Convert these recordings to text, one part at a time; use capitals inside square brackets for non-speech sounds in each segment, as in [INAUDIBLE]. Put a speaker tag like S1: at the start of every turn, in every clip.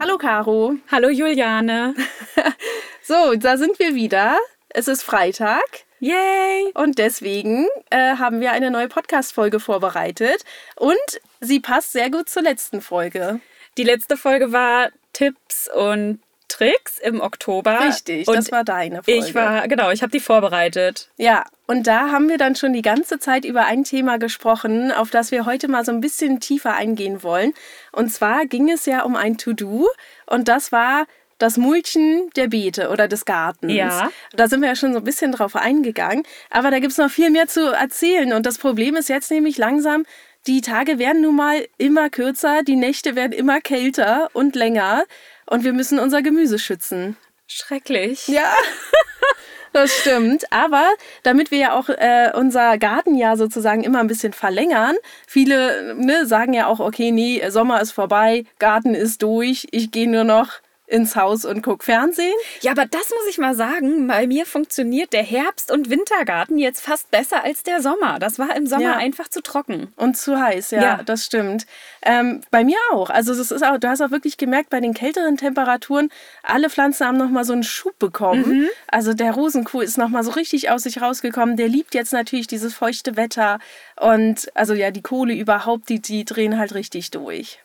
S1: Hallo Caro.
S2: Hallo Juliane. [LAUGHS]
S1: So, da sind wir wieder. Es ist Freitag
S2: Yay!
S1: und deswegen äh, haben wir eine neue Podcast-Folge vorbereitet und sie passt sehr gut zur letzten Folge.
S2: Die letzte Folge war Tipps und Tricks im Oktober.
S1: Richtig,
S2: und
S1: das war deine Folge.
S2: ich war, genau, ich habe die vorbereitet.
S1: Ja, und da haben wir dann schon die ganze Zeit über ein Thema gesprochen, auf das wir heute mal so ein bisschen tiefer eingehen wollen. Und zwar ging es ja um ein To-Do und das war das Mulchen der Beete oder des Gartens.
S2: Ja.
S1: Da sind wir ja schon so ein bisschen drauf eingegangen. Aber da gibt es noch viel mehr zu erzählen. Und das Problem ist jetzt nämlich langsam, die Tage werden nun mal immer kürzer, die Nächte werden immer kälter und länger. Und wir müssen unser Gemüse schützen.
S2: Schrecklich.
S1: Ja, [LAUGHS] das stimmt. Aber damit wir ja auch äh, unser Gartenjahr sozusagen immer ein bisschen verlängern, viele ne, sagen ja auch, okay, nee, Sommer ist vorbei, Garten ist durch, ich gehe nur noch ins Haus und guck Fernsehen.
S2: Ja, aber das muss ich mal sagen. Bei mir funktioniert der Herbst- und Wintergarten jetzt fast besser als der Sommer. Das war im Sommer
S1: Ja.
S2: einfach zu trocken.
S1: Und zu heiß, ja,
S2: Ja.
S1: das stimmt. Ähm, bei mir auch. Also das ist auch, du hast auch wirklich gemerkt, bei den kälteren Temperaturen, alle Pflanzen haben nochmal so einen Schub bekommen. Also der Rosenkohl ist nochmal so richtig aus sich rausgekommen. Der liebt jetzt natürlich dieses feuchte Wetter. Und also ja, die Kohle überhaupt, die, die drehen halt richtig durch.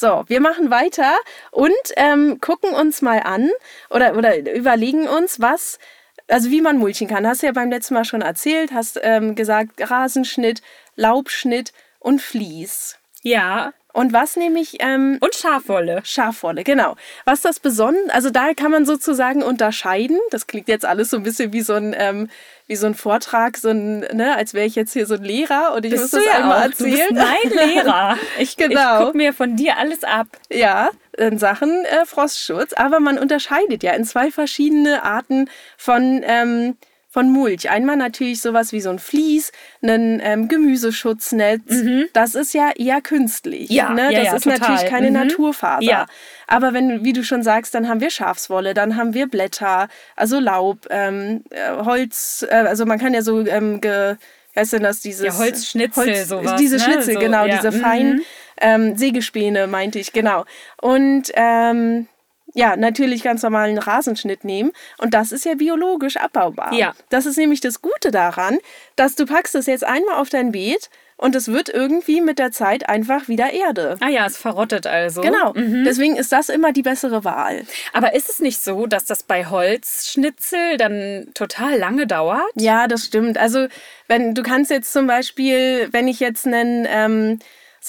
S1: So, wir machen weiter und ähm, gucken uns mal an oder, oder überlegen uns, was, also wie man mulchen kann. Hast du ja beim letzten Mal schon erzählt, hast ähm, gesagt, Rasenschnitt, Laubschnitt und Vlies.
S2: Ja.
S1: Und was nämlich ähm,
S2: Und Schafwolle.
S1: Schafwolle, genau. Was das Besondere, also da kann man sozusagen unterscheiden. Das klingt jetzt alles so ein bisschen wie so ein, ähm, wie so ein Vortrag, so ein, ne, als wäre ich jetzt hier so ein Lehrer und ich muss das einmal
S2: auch. Du bist
S1: erzählen.
S2: mein Lehrer. [LAUGHS] Ich,
S1: Genau.
S2: ich gucke mir von dir alles ab.
S1: Ja, in Sachen äh, Frostschutz. Aber man unterscheidet ja in zwei verschiedene Arten von, ähm, von Mulch. Einmal natürlich sowas wie so ein Vlies, ein ähm, Gemüseschutznetz. Das ist ja eher künstlich.
S2: Mhm. Ja,
S1: ne?
S2: ja,
S1: Das
S2: ja,
S1: ist
S2: total.
S1: natürlich keine
S2: Mhm.
S1: Naturfaser.
S2: Ja.
S1: Aber wenn, wie du schon sagst, dann haben wir Schafswolle, dann haben wir Blätter, also Laub, ähm, äh, Holz, äh, also man kann ja so ähm, ge, heißt denn das, dieses
S2: Ja, Holzschnitzel, sowas,
S1: Diese
S2: ne?
S1: Schnitzel,
S2: So,
S1: genau,
S2: ja.
S1: diese
S2: Mhm.
S1: feinen ähm, Sägespäne, meinte ich, genau. Und ähm, ja, natürlich ganz normalen Rasenschnitt nehmen. Und das ist ja biologisch abbaubar.
S2: Ja.
S1: Das ist nämlich das Gute daran, dass du packst es jetzt einmal auf dein Beet und es wird irgendwie mit der Zeit einfach wieder Erde.
S2: Ah ja, es verrottet also.
S1: Genau. Deswegen ist das immer die bessere Wahl.
S2: Aber ist es nicht so, dass das bei Holzschnitzel dann total lange dauert?
S1: Ja, das stimmt. Also, wenn du kannst jetzt zum Beispiel, wenn ich jetzt einen, ähm,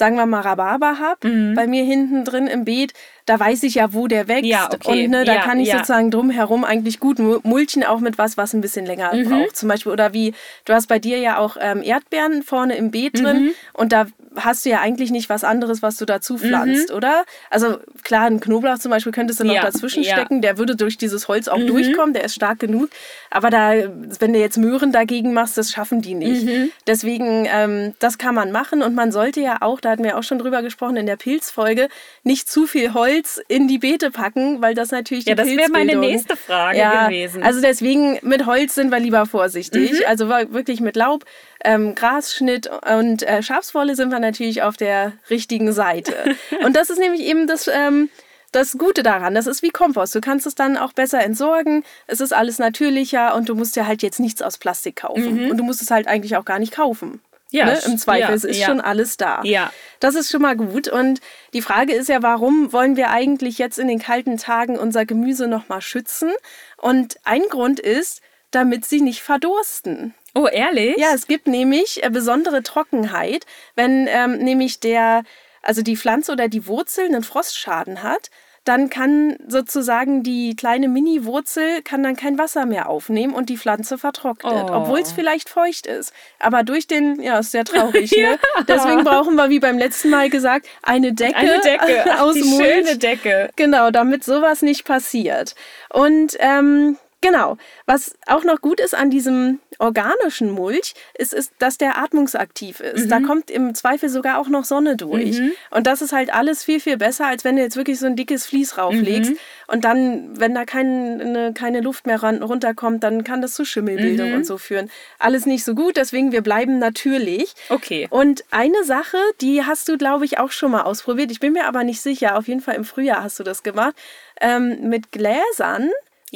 S1: sagen wir mal, Rhabarber habe,
S2: Mhm.
S1: bei mir hinten drin im Beet, da weiß ich ja, wo der wächst.
S2: Ja, okay.
S1: Und ne, da
S2: Ja,
S1: kann ich
S2: ja.
S1: sozusagen drumherum eigentlich gut mu- mulchen, auch mit was, was ein bisschen länger
S2: Mhm.
S1: braucht. Zum Beispiel, oder wie, du hast bei dir ja auch ähm, Erdbeeren vorne im Beet
S2: Mhm.
S1: drin und da hast du ja eigentlich nicht was anderes, was du dazu pflanzt, oder? Also klar, einen Knoblauch zum Beispiel könntest du noch
S2: Mhm.
S1: Dazwischen stecken, der würde durch dieses Holz auch durchkommen, der ist stark genug. Aber da, wenn du jetzt Möhren dagegen machst, das schaffen die nicht. Deswegen, ähm, das kann man machen und man sollte ja auch, da hatten wir auch schon drüber gesprochen in der Pilzfolge, nicht zu viel Holz in die Beete packen, weil das natürlich
S2: Ja,
S1: die
S2: das wäre meine nächste Frage
S1: ja,
S2: gewesen.
S1: Also deswegen mit Holz sind wir lieber vorsichtig.
S2: Mhm.
S1: Also wir- wirklich mit Laub, ähm, Grasschnitt und äh, Schafswolle sind wir natürlich auf der richtigen Seite. [LAUGHS] und das ist nämlich eben das. Ähm, das Gute daran, das ist wie Kompost. Du kannst es dann auch besser entsorgen. Es ist alles natürlicher und du musst ja halt jetzt nichts aus Plastik kaufen. Und du musst es halt eigentlich auch gar nicht kaufen.
S2: Mhm. Ja,
S1: ne? Im Zweifel,
S2: ja,
S1: es ist
S2: ja.
S1: schon alles da.
S2: Ja.
S1: Das ist schon mal gut. Und die Frage ist ja, warum wollen wir eigentlich jetzt in den kalten Tagen unser Gemüse nochmal schützen? Und ein Grund ist, damit sie nicht verdursten.
S2: Oh, ehrlich?
S1: Ja, es gibt nämlich äh, besondere Trockenheit, wenn ähm, nämlich der, also die Pflanze oder die Wurzel einen Frostschaden hat, dann kann sozusagen die kleine Mini-Wurzel kann dann kein Wasser mehr aufnehmen und die Pflanze vertrocknet,
S2: Oh.
S1: obwohl es vielleicht feucht ist. Aber durch den, ja, ist sehr traurig, [LAUGHS] ne? Deswegen brauchen wir, wie beim letzten Mal gesagt, eine Decke,
S2: Eine Decke. [LAUGHS] Ach,
S1: aus
S2: die
S1: Mulch.
S2: schöne Decke.
S1: Genau, damit sowas nicht passiert. Und ähm, Genau. Was auch noch gut ist an diesem organischen Mulch, ist, ist dass der atmungsaktiv ist. Mhm. Da kommt im Zweifel sogar auch noch Sonne durch. Mhm. Und das ist halt alles viel, viel besser, als wenn du jetzt wirklich so ein dickes Vlies rauflegst. Mhm. Und dann, wenn da keine, keine Luft mehr runterkommt, dann kann das zu Schimmelbildung mhm. und so führen. Alles nicht so gut, deswegen wir bleiben natürlich.
S2: Okay.
S1: Und eine Sache, die hast du, glaube ich, auch schon mal ausprobiert. Ich bin mir aber nicht sicher. Auf jeden Fall im Frühjahr hast du das gemacht. Ähm, mit Gläsern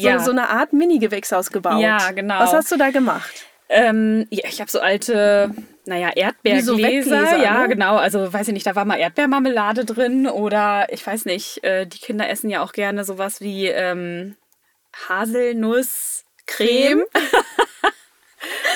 S1: ja. so, so eine Art Mini-Gewächshaus gebaut.
S2: Ja, genau.
S1: Was hast du da gemacht?
S2: Ähm, ja, ich habe so alte, naja, Erdbeergläser. So ja, ne? genau. Also weiß ich nicht, da war mal Erdbeermarmelade drin oder ich weiß nicht, äh, die Kinder essen ja auch gerne sowas wie ähm, Haselnusscreme.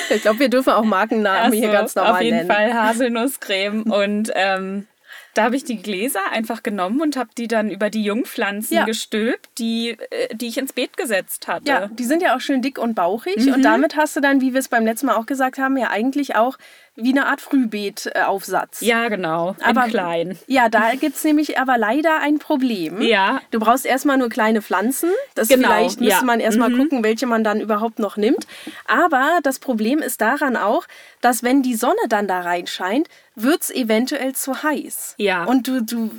S1: ich glaube, wir dürfen auch Markennamen also, hier ganz normal
S2: nennen.
S1: Auf
S2: jeden Fall Haselnusscreme und ähm, da habe ich die Gläser einfach genommen und habe die dann über die Jungpflanzen ja. gestülpt, die, äh, die ich ins Beet gesetzt hatte.
S1: Ja, die sind ja auch schön dick und bauchig. Mhm. Und damit hast du dann, wie wir es beim letzten Mal auch gesagt haben, ja eigentlich auch wie eine Art Frühbeetaufsatz.
S2: Ja, genau. Aber klein.
S1: Ja, da gibt es nämlich aber leider ein Problem.
S2: Ja.
S1: Du brauchst erstmal nur kleine Pflanzen. Das genau. vielleicht müsste ja. man erstmal mhm. gucken, welche man dann überhaupt noch nimmt. Aber das Problem ist daran auch, dass wenn die Sonne dann da reinscheint, wird es eventuell zu heiß.
S2: Ja.
S1: Und du, du,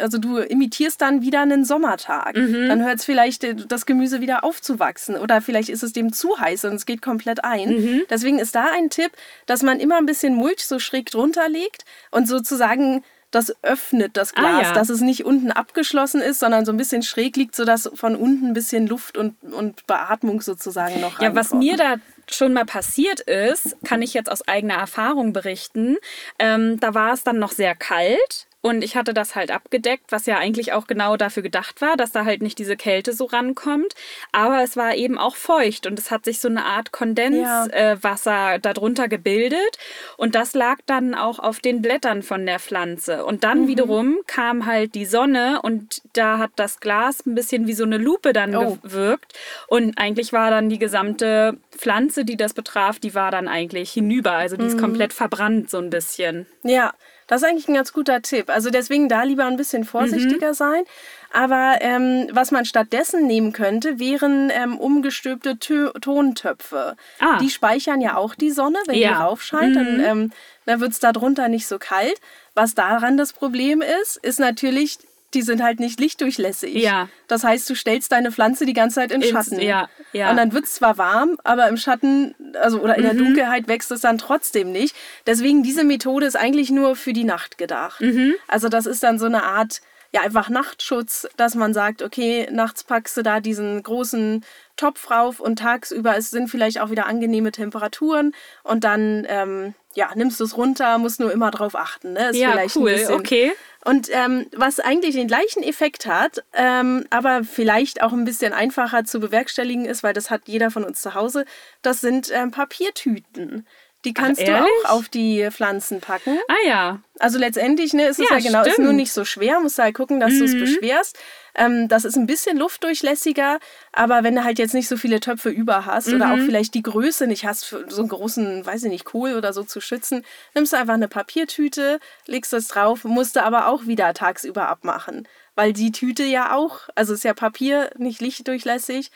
S1: also du imitierst dann wieder einen Sommertag. Mhm. Dann hört es vielleicht äh, das Gemüse wieder aufzuwachsen. Oder vielleicht ist es dem zu heiß und es geht komplett ein. Mhm. Deswegen ist da ein Tipp, dass man immer ein bisschen Mulch so schräg drunter legt und sozusagen das öffnet das ah, Glas, ah, ja. dass es nicht unten abgeschlossen ist, sondern so ein bisschen schräg liegt, sodass von unten ein bisschen Luft und, und Beatmung sozusagen noch
S2: Ja, was mir da schon mal passiert ist, kann ich jetzt aus eigener Erfahrung berichten. Ähm, da war es dann noch sehr kalt und ich hatte das halt abgedeckt, was ja eigentlich auch genau dafür gedacht war, dass da halt nicht diese Kälte so rankommt. Aber es war eben auch feucht und es hat sich so eine Art Kondenswasser ja. äh, darunter gebildet. Und das lag dann auch auf den Blättern von der Pflanze. Und dann mhm. wiederum kam halt die Sonne und da hat das Glas ein bisschen wie so eine Lupe dann oh. gewirkt. Und eigentlich war dann die gesamte Pflanze, die das betraf, die war dann eigentlich hinüber. Also die ist mhm. komplett verbrannt so ein bisschen.
S1: Ja. Das ist eigentlich ein ganz guter Tipp. Also deswegen da lieber ein bisschen vorsichtiger mhm. sein. Aber ähm, was man stattdessen nehmen könnte, wären ähm, umgestülpte Tö Tontöpfe. Ah. Die speichern ja auch die Sonne, wenn ja. die raufscheint. Mhm. Dann, ähm, dann wird es darunter nicht so kalt. Was daran das Problem ist, ist natürlich, die sind halt nicht lichtdurchlässig.
S2: Ja.
S1: Das heißt, du stellst deine Pflanze die ganze Zeit in Schatten.
S2: Ja, ja.
S1: Und dann wird es zwar warm, aber im Schatten, also oder in der mhm. Dunkelheit wächst es dann trotzdem nicht. Deswegen diese Methode ist eigentlich nur für die Nacht gedacht. Mhm. Also das ist dann so eine Art ja einfach Nachtschutz, dass man sagt, okay, nachts packst du da diesen großen Topf rauf und tagsüber es sind vielleicht auch wieder angenehme Temperaturen und dann ähm, ja nimmst du es runter, musst nur immer drauf achten. Ne?
S2: Ist ja, vielleicht cool, ein bisschen, okay.
S1: Und ähm, was eigentlich den gleichen Effekt hat, ähm, aber vielleicht auch ein bisschen einfacher zu bewerkstelligen ist, weil das hat jeder von uns zu Hause, das sind ähm, Papiertüten. Die kannst Ach, du auch auf die Pflanzen packen.
S2: Ah ja.
S1: Also letztendlich ne, ist es ja, ja genau, stimmt. ist nur nicht so schwer, musst du halt gucken, dass mhm. du es beschwerst. Ähm, das ist ein bisschen luftdurchlässiger, aber wenn du halt jetzt nicht so viele Töpfe über hast mhm. oder auch mhm. vielleicht die Größe nicht hast, für so einen großen, weiß ich nicht, Kohl oder so zu schützen, nimmst du einfach eine Papiertüte, legst das drauf, musst du aber auch wieder tagsüber abmachen. Weil die Tüte ja auch, also ist ja Papier, nicht lichtdurchlässig,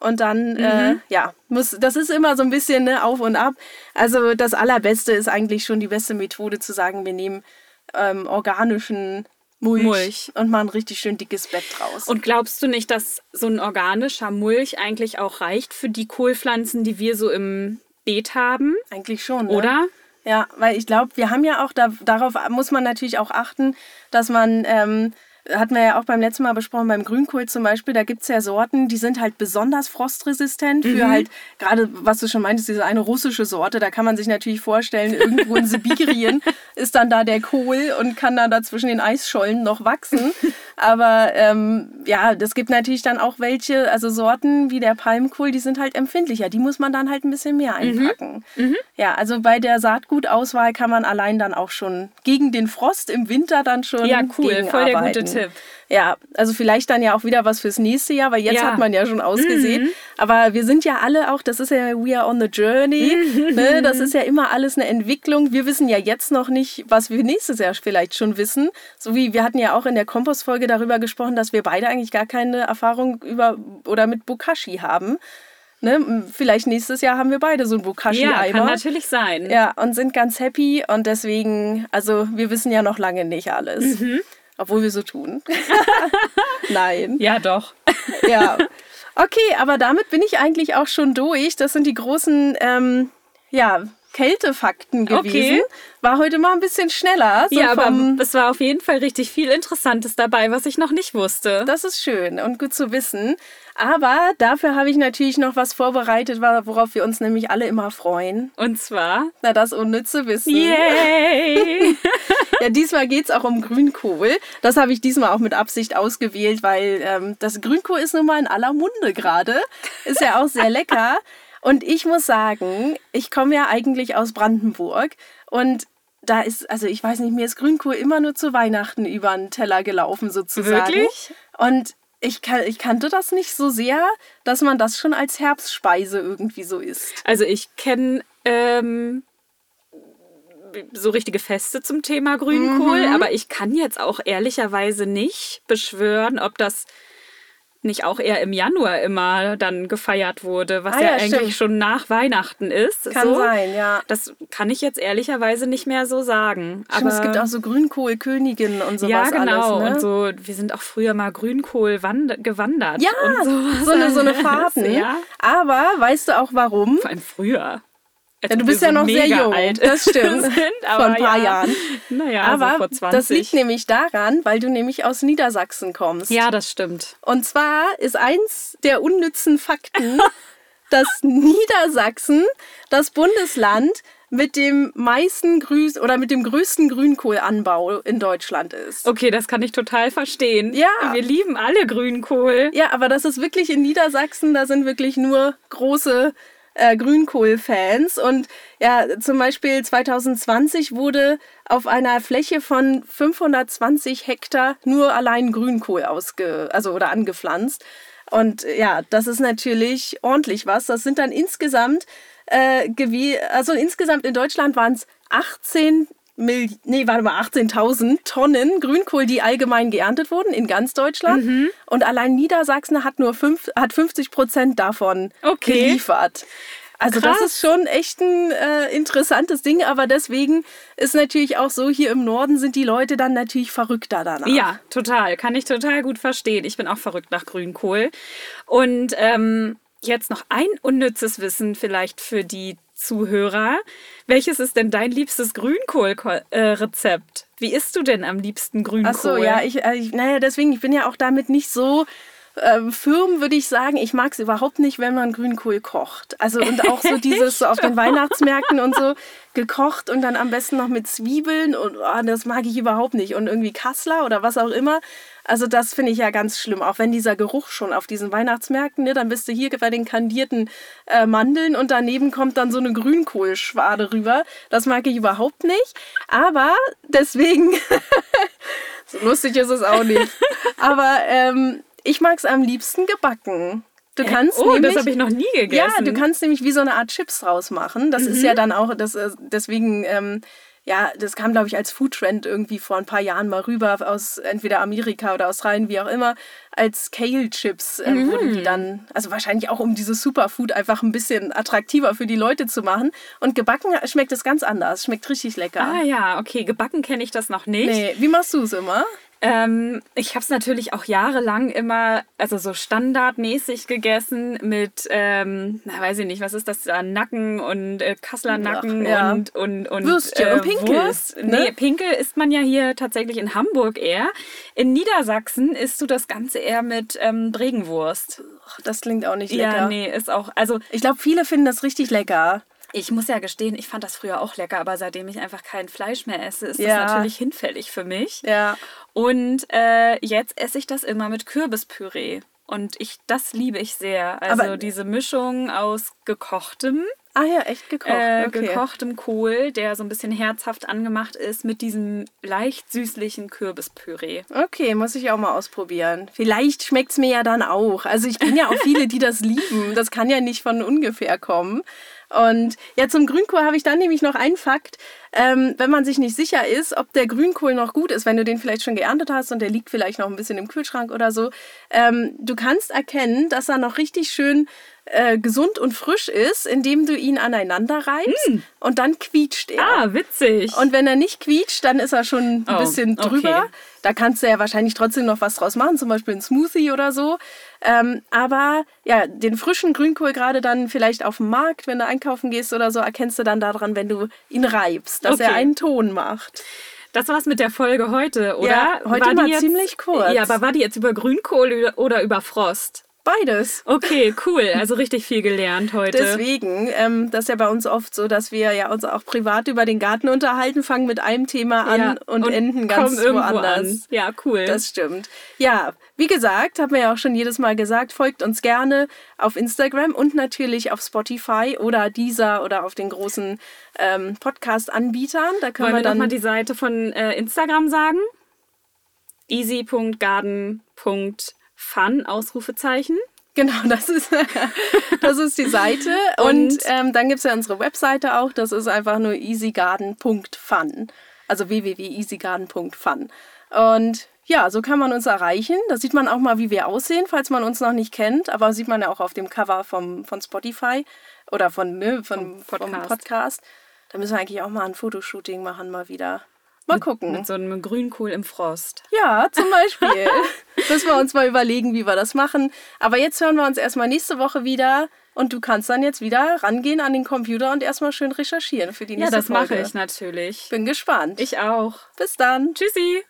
S1: und dann, mhm. äh, ja, muss, das ist immer so ein bisschen ne, auf und ab. Also das Allerbeste ist eigentlich schon die beste Methode zu sagen, wir nehmen ähm, organischen Mulch, Mulch, und machen richtig schön dickes Bett draus.
S2: Und glaubst du nicht, dass so ein organischer Mulch eigentlich auch reicht für die Kohlpflanzen, die wir so im Beet haben?
S1: Eigentlich schon. Ne?
S2: Oder?
S1: Ja, weil ich glaube, wir haben ja auch, da, darauf muss man natürlich auch achten, dass man ähm, hatten wir ja auch beim letzten Mal besprochen, beim Grünkohl zum Beispiel, da gibt es ja Sorten, die sind halt besonders frostresistent für mhm. halt, gerade was du schon meintest, diese eine russische Sorte, da kann man sich natürlich vorstellen, irgendwo in Sibirien [LAUGHS] ist dann da der Kohl und kann dann da zwischen den Eisschollen noch wachsen. Aber ähm, ja, das gibt natürlich dann auch welche, also Sorten wie der Palmkohl, die sind halt empfindlicher. Die muss man dann halt ein bisschen mehr mhm. einpacken. Mhm. Ja, also bei der Saatgutauswahl kann man allein dann auch schon gegen den Frost im Winter dann schon.
S2: Ja, cool, voll der gute Tipp.
S1: Ja, also vielleicht dann ja auch wieder was fürs nächste Jahr, weil jetzt ja. hat man ja schon ausgesehen. Mhm. Aber wir sind ja alle auch, das ist ja We are on the journey. Mhm. Ne? Das ist ja immer alles eine Entwicklung. Wir wissen ja jetzt noch nicht, was wir nächstes Jahr vielleicht schon wissen. So wie wir hatten ja auch in der Kompostfolge darüber gesprochen, dass wir beide eigentlich gar keine Erfahrung über oder mit Bokashi haben. Ne? Vielleicht nächstes Jahr haben wir beide so einen Bokashi-Eimer.
S2: Ja, kann natürlich sein.
S1: Ja, und sind ganz happy und deswegen, also wir wissen ja noch lange nicht alles.
S2: Mhm.
S1: Obwohl wir so tun. [LAUGHS] Nein.
S2: Ja, doch. [LAUGHS]
S1: Ja. Okay, aber damit bin ich eigentlich auch schon durch. Das sind die großen, ähm, ja, Kältefakten gewesen.
S2: Okay.
S1: War heute mal ein bisschen schneller. So
S2: ja, aber es war auf jeden Fall richtig viel Interessantes dabei, was ich noch nicht wusste.
S1: das ist schön und gut zu wissen. Aber dafür habe ich natürlich noch was vorbereitet, worauf wir uns nämlich alle immer freuen.
S2: Und zwar.
S1: Na, das unnütze Wissen.
S2: Yay! [LAUGHS]
S1: Ja, diesmal geht es auch um Grünkohl. Das habe ich diesmal auch mit Absicht ausgewählt, weil ähm, das Grünkohl ist nun mal in aller Munde gerade. Ist ja auch sehr lecker. Und ich muss sagen, ich komme ja eigentlich aus Brandenburg und da ist, also ich weiß nicht, mir ist Grünkohl immer nur zu Weihnachten über den Teller gelaufen sozusagen.
S2: Wirklich?
S1: Und ich, kan ich kannte das nicht so sehr, dass man das schon als Herbstspeise irgendwie so isst.
S2: Also ich kenne ähm, so richtige Feste zum Thema Grünkohl,
S1: Mhm.
S2: aber ich kann jetzt auch ehrlicherweise nicht beschwören, ob das nicht auch eher im Januar immer dann gefeiert wurde, was
S1: Ah
S2: ja,
S1: ja,
S2: eigentlich
S1: stimmt.
S2: schon nach Weihnachten ist.
S1: Kann
S2: so.
S1: sein, ja.
S2: Das kann ich jetzt ehrlicherweise nicht mehr so sagen.
S1: Stimmt,
S2: Aber
S1: es gibt auch so Grünkohlköniginnen und sowas
S2: ja, genau.
S1: alles. Ne?
S2: Und so, wir sind auch früher mal Grünkohl wand gewandert.
S1: Ja,
S2: sowas
S1: so eine, so eine. [LAUGHS] Fahrten.
S2: Ja,
S1: Aber weißt du auch warum?
S2: vor allem früher.
S1: Ja, du bist ja
S2: so
S1: noch sehr jung.
S2: alt
S1: Das [LAUGHS] stimmt.
S2: sind,
S1: Vor ein paar
S2: ja.
S1: Jahren.
S2: Naja,
S1: Aber
S2: so vor 20.
S1: das liegt nämlich daran, weil du nämlich aus Niedersachsen kommst.
S2: ja, das stimmt.
S1: Und zwar ist eins der unnützen Fakten, [LAUGHS] dass Niedersachsen das Bundesland mit dem meisten Grüß oder mit dem größten Grünkohlanbau in Deutschland ist.
S2: Okay, das kann ich total verstehen.
S1: Ja.
S2: Wir lieben alle Grünkohl.
S1: Ja, aber das ist wirklich in Niedersachsen, da sind wirklich nur große äh, Grünkohl-Fans. Und ja, zum Beispiel 2020 wurde auf einer Fläche von 520 Hektar nur allein Grünkohl ausge, also oder angepflanzt. Und ja, das ist natürlich ordentlich was. Das sind dann insgesamt, äh, also insgesamt in Deutschland waren es 18 Mil nee, warte mal, 18.000 Tonnen Grünkohl, die allgemein geerntet wurden in ganz Deutschland.
S2: Mhm.
S1: Und allein Niedersachsen hat nur fünf, hat 50 Prozent davon
S2: Okay.
S1: geliefert. Also
S2: Krass.
S1: das ist schon echt ein äh, interessantes Ding, aber deswegen ist natürlich auch so, hier im Norden sind die Leute dann natürlich verrückter danach.
S2: Ja, total. Kann ich total gut verstehen. Ich bin auch verrückt nach Grünkohl. Und ähm, jetzt noch ein unnützes Wissen vielleicht für die Zuhörer. Welches ist denn dein liebstes Grünkohl-Rezept? Wie isst du denn am liebsten Grünkohl?
S1: Ach so, ja, ich, äh, ich, naja, deswegen, ich bin ja auch damit nicht so ähm, firm, würde ich sagen. Ich mag es überhaupt nicht, wenn man Grünkohl kocht. Also und auch so [LAUGHS] dieses so auf den Weihnachtsmärkten und so gekocht und dann am besten noch mit Zwiebeln und oh, das mag ich überhaupt nicht. Und irgendwie Kassler oder was auch immer. Also das finde ich ja ganz schlimm. Auch wenn dieser Geruch schon auf diesen Weihnachtsmärkten, ne, dann bist du hier bei den kandierten äh, Mandeln und daneben kommt dann so eine Grünkohlschwade rüber. Das mag ich überhaupt nicht. Aber deswegen [LAUGHS] so lustig ist es auch nicht. [LAUGHS] Aber ähm, ich mag es am liebsten gebacken. Du kannst
S2: oh,
S1: nämlich,
S2: das habe ich noch nie gegessen.
S1: ja, du kannst nämlich wie so eine Art Chips draus machen. Das ist ja dann auch, das, äh, deswegen, ähm, ja, das kam, glaube ich, als Foodtrend irgendwie vor ein paar Jahren mal rüber aus entweder Amerika oder Australien, wie auch immer, als Kale-Chips ähm, wurden die dann, also wahrscheinlich auch um dieses Superfood einfach ein bisschen attraktiver für die Leute zu machen. Und gebacken schmeckt es ganz anders, schmeckt richtig lecker.
S2: Ah ja, okay, gebacken kenne ich das noch nicht.
S1: Nee, wie machst du es immer?
S2: Ähm, ich habe es natürlich auch jahrelang immer, also so standardmäßig gegessen mit, ähm, na weiß ich nicht, was ist das da, Nacken und äh, Nacken
S1: Ach, ja.
S2: und, und, und
S1: Würstchen und Pinkel,
S2: Wurst.
S1: ne?
S2: Nee, Pinkel isst man ja hier tatsächlich in Hamburg eher. In Niedersachsen isst du das Ganze eher mit ähm, Bregenwurst.
S1: Das klingt auch nicht lecker.
S2: Ja, nee, ist auch, also
S1: Ich glaube, viele finden das richtig lecker.
S2: Ich muss ja gestehen, ich fand das früher auch lecker, aber seitdem ich einfach kein Fleisch mehr esse, ist
S1: Ja.
S2: das natürlich hinfällig für mich.
S1: Ja.
S2: Und äh, jetzt esse ich das immer mit Kürbispüree. Und ich, das liebe ich sehr. Also
S1: Aber-
S2: diese Mischung aus gekochtem,
S1: Ah ja, echt gekocht.
S2: äh,
S1: okay.
S2: gekochtem Kohl, der so ein bisschen herzhaft angemacht ist, mit diesem leicht süßlichen Kürbispüree.
S1: Okay, muss ich auch mal ausprobieren. Vielleicht schmeckt es mir ja dann auch. Also ich kenne ja auch viele, die das lieben. Das kann ja nicht von ungefähr kommen. Und ja, zum Grünkohl habe ich dann nämlich noch einen Fakt. Ähm, wenn man sich nicht sicher ist, ob der Grünkohl noch gut ist, wenn du den vielleicht schon geerntet hast und der liegt vielleicht noch ein bisschen im Kühlschrank oder so, ähm, du kannst erkennen, dass er noch richtig schön äh, gesund und frisch ist, indem du ihn aneinander reibst mm. und dann quietscht er.
S2: Ah, witzig.
S1: Und wenn er nicht quietscht, dann ist er schon ein oh, bisschen drüber. Okay. Da kannst du ja wahrscheinlich trotzdem noch was draus machen, zum Beispiel ein Smoothie oder so. Ähm, aber ja, den frischen Grünkohl gerade dann vielleicht auf dem Markt, wenn du einkaufen gehst oder so, erkennst du dann daran, wenn du ihn reibst, dass okay. er einen Ton macht.
S2: Das war's mit der Folge heute, oder?
S1: Ja, heute war mal
S2: jetzt,
S1: ziemlich kurz.
S2: Ja, aber war die jetzt über Grünkohl oder über Frost?
S1: Beides.
S2: Okay, cool. Also richtig viel gelernt heute.
S1: Deswegen, ähm, das ist ja bei uns oft so, dass wir ja uns auch privat über den Garten unterhalten, fangen mit einem Thema an ja, und, und, enden ganz woanders. An.
S2: Ja, cool.
S1: Das stimmt. Ja, wie gesagt, haben wir ja auch schon jedes Mal gesagt, folgt uns gerne auf Instagram und natürlich auf Spotify oder Deezer oder auf den großen ähm, Podcast-Anbietern.
S2: Da können Wollen wir, dann mal die Seite von äh, Instagram sagen. easy.garden.com Fun, Ausrufezeichen.
S1: Genau, das ist, [LAUGHS] das ist die Seite. [LAUGHS] Und, und ähm, dann gibt es ja unsere Webseite auch. Das ist einfach nur easygarden.fun. Also www.easygarden.fun. Und ja, so kann man uns erreichen. Da sieht man auch mal, wie wir aussehen, falls man uns noch nicht kennt. Aber sieht man ja auch auf dem Cover vom, von Spotify oder von, ne, von, vom Podcast. Vom Podcast. Da müssen wir eigentlich auch mal ein Fotoshooting machen, mal wieder. Mal gucken.
S2: Mit so einem Grünkohl im Frost.
S1: Ja, zum Beispiel. [LAUGHS] Müssen wir uns mal überlegen, wie wir das machen. Aber jetzt hören wir uns erstmal nächste Woche wieder. Und du kannst dann jetzt wieder rangehen an den Computer und erstmal schön recherchieren für die nächste
S2: Folge.
S1: Ja, das
S2: Folge. mache ich natürlich.
S1: Bin gespannt.
S2: Ich auch.
S1: Bis dann.
S2: Tschüssi.